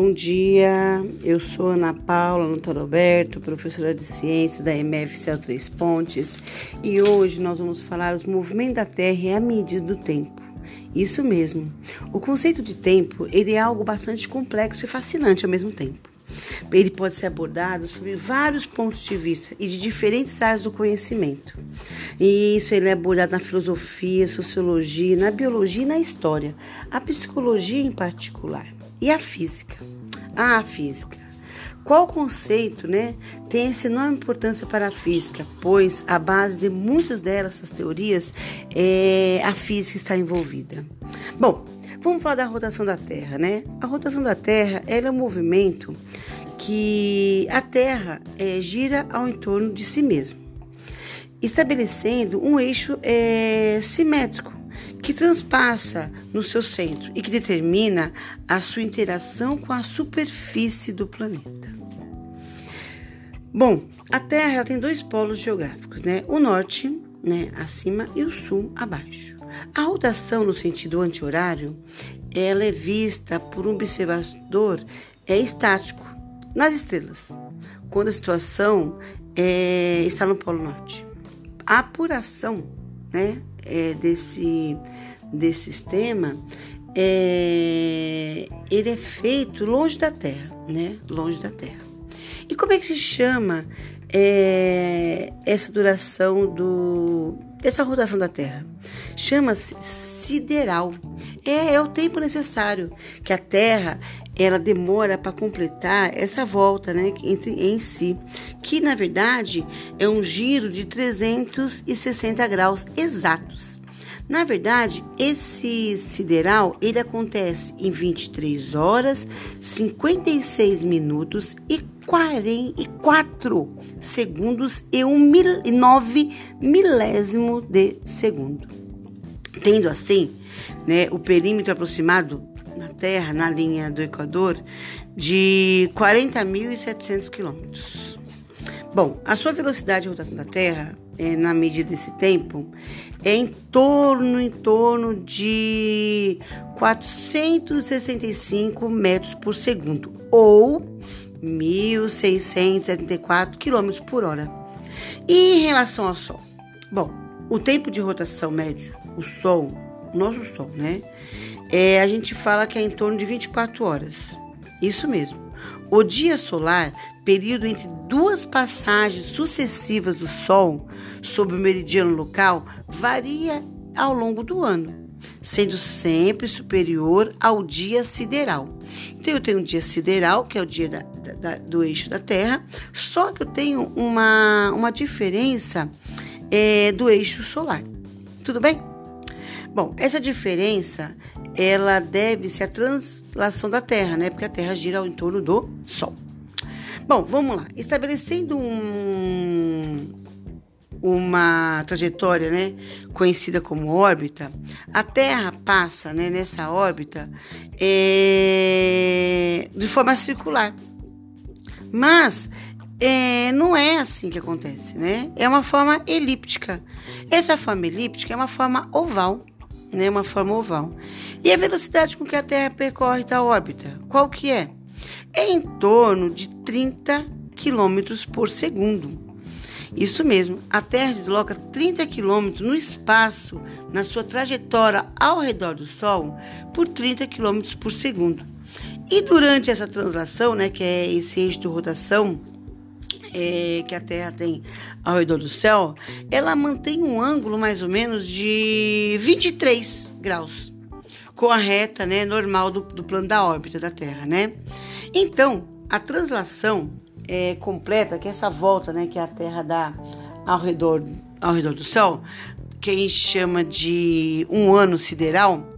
bom dia. Eu sou Ana Paula Notoroberto, professora de ciências da MFCL Três Pontes, e hoje nós vamos falar os movimentos da Terra e a medida do tempo. Isso mesmo. O conceito de tempo, ele é algo bastante complexo e fascinante ao mesmo tempo. Ele pode ser abordado sobre vários pontos de vista e de diferentes áreas do conhecimento. E isso ele é abordado na filosofia, sociologia, na biologia e na história, a psicologia em particular. E a física? A física. Qual conceito né, tem essa enorme importância para a física? Pois a base de muitas delas, essas teorias, é a física está envolvida. Bom, vamos falar da rotação da Terra, né? A rotação da Terra é um movimento que a Terra é, gira ao entorno de si mesma, estabelecendo um eixo é, simétrico que transpassa no seu centro e que determina a sua interação com a superfície do planeta. Bom, a Terra tem dois polos geográficos, né? O norte, né, acima e o sul abaixo. A rotação no sentido anti-horário, ela é vista por um observador é estático nas estrelas, quando a situação é, está no polo norte. A apuração, né, é, desse, desse sistema, é, ele é feito longe da Terra, né? Longe da Terra. E como é que se chama é, essa duração do, dessa rotação da Terra? Chama-se sideral. É, é o tempo necessário que a Terra ela demora para completar essa volta né, entre, em si, que na verdade é um giro de 360 graus exatos. Na verdade, esse sideral ele acontece em 23 horas, 56 minutos e 44 segundos e um mil, 9 milésimo de segundo. Tendo assim, né, o perímetro aproximado na Terra, na linha do Equador, de 40.700 quilômetros. Bom, a sua velocidade de rotação da Terra, é, na medida desse tempo, é em torno, em torno de 465 metros por segundo, ou 1.674 quilômetros por hora. E em relação ao Sol? Bom, o tempo de rotação médio, o Sol, o nosso Sol, né? É, a gente fala que é em torno de 24 horas. Isso mesmo. O dia solar, período entre duas passagens sucessivas do Sol sobre o meridiano local, varia ao longo do ano, sendo sempre superior ao dia sideral. Então, eu tenho um dia sideral, que é o dia da, da, do eixo da Terra, só que eu tenho uma, uma diferença é, do eixo solar. Tudo bem? Bom, essa diferença ela deve-se à translação da Terra, né? Porque a Terra gira ao entorno do Sol. Bom, vamos lá. Estabelecendo um, uma trajetória, né, conhecida como órbita, a Terra passa, né, nessa órbita é, de forma circular. Mas é, não é assim que acontece, né? É uma forma elíptica. Essa forma elíptica é uma forma oval né, uma forma oval. E a velocidade com que a Terra percorre tal órbita, qual que é? É em torno de 30 km por segundo. Isso mesmo, a Terra desloca 30 km no espaço na sua trajetória ao redor do Sol por 30 km por segundo. E durante essa translação, né, que é esse eixo de rotação, é, que a Terra tem ao redor do céu, ela mantém um ângulo mais ou menos de 23 graus, com a reta né, normal do, do plano da órbita da Terra, né? Então, a translação é, completa, que é essa volta né, que a Terra dá ao redor, ao redor do Sol, que a gente chama de um ano sideral,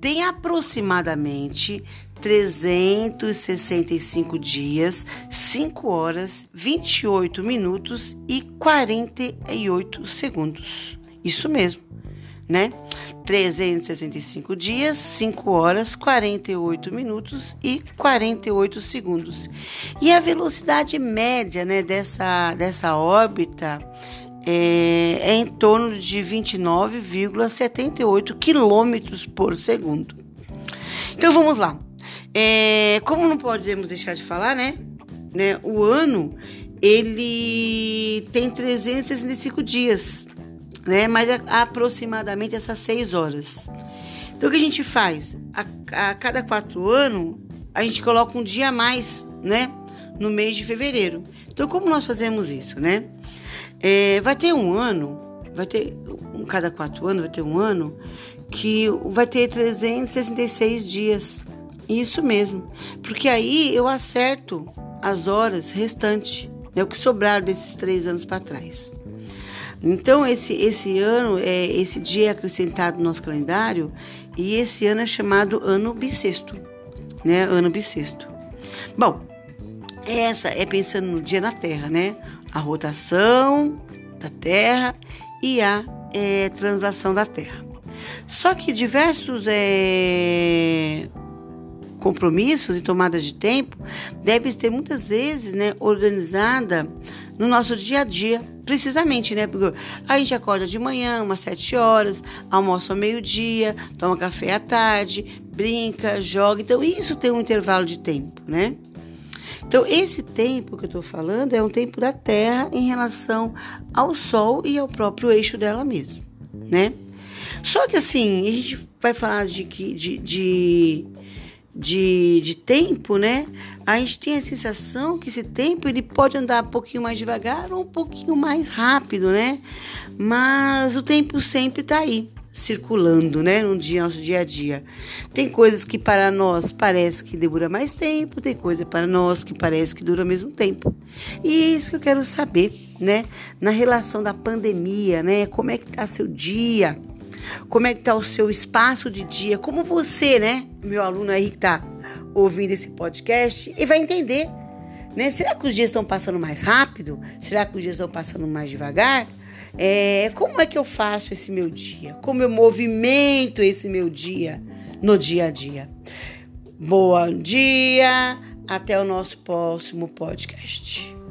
tem aproximadamente 365 dias, 5 horas, 28 minutos e 48 segundos. Isso mesmo, né? 365 dias, 5 horas, 48 minutos e 48 segundos. E a velocidade média né, dessa, dessa órbita é, é em torno de 29,78 quilômetros por segundo. Então vamos lá. É, como não podemos deixar de falar, né? né? O ano ele tem 365 dias, né? Mas é aproximadamente essas 6 horas. Então o que a gente faz? A, a cada quatro anos a gente coloca um dia a mais, né? No mês de fevereiro. Então como nós fazemos isso, né? É, vai ter um ano, vai ter um cada quatro anos vai ter um ano que vai ter 366 dias. Isso mesmo, porque aí eu acerto as horas restantes, né, o que sobraram desses três anos para trás. Então esse esse ano é esse dia é acrescentado no nosso calendário e esse ano é chamado ano bissexto, né? Ano bissexto. Bom, essa é pensando no dia na Terra, né? A rotação da Terra e a é, translação da Terra. Só que diversos é, compromissos e tomadas de tempo devem ter muitas vezes né, organizada no nosso dia a dia, precisamente, né? Porque a gente acorda de manhã, umas sete horas, almoça ao meio-dia, toma café à tarde, brinca, joga. Então, isso tem um intervalo de tempo, né? Então, esse tempo que eu estou falando é um tempo da Terra em relação ao Sol e ao próprio eixo dela mesmo, né? Só que assim, a gente vai falar de, de, de, de, de tempo, né? A gente tem a sensação que esse tempo ele pode andar um pouquinho mais devagar ou um pouquinho mais rápido, né? Mas o tempo sempre está aí circulando, né, no dia, nosso dia a dia. Tem coisas que para nós parece que demora mais tempo, tem coisa para nós que parece que dura o mesmo tempo. E é isso que eu quero saber, né, na relação da pandemia, né, como é que tá seu dia? Como é que tá o seu espaço de dia? Como você, né, meu aluno aí que tá ouvindo esse podcast e vai entender, né? Será que os dias estão passando mais rápido? Será que os dias estão passando mais devagar? É, como é que eu faço esse meu dia? Como eu movimento esse meu dia no dia a dia? Bom dia, até o nosso próximo podcast.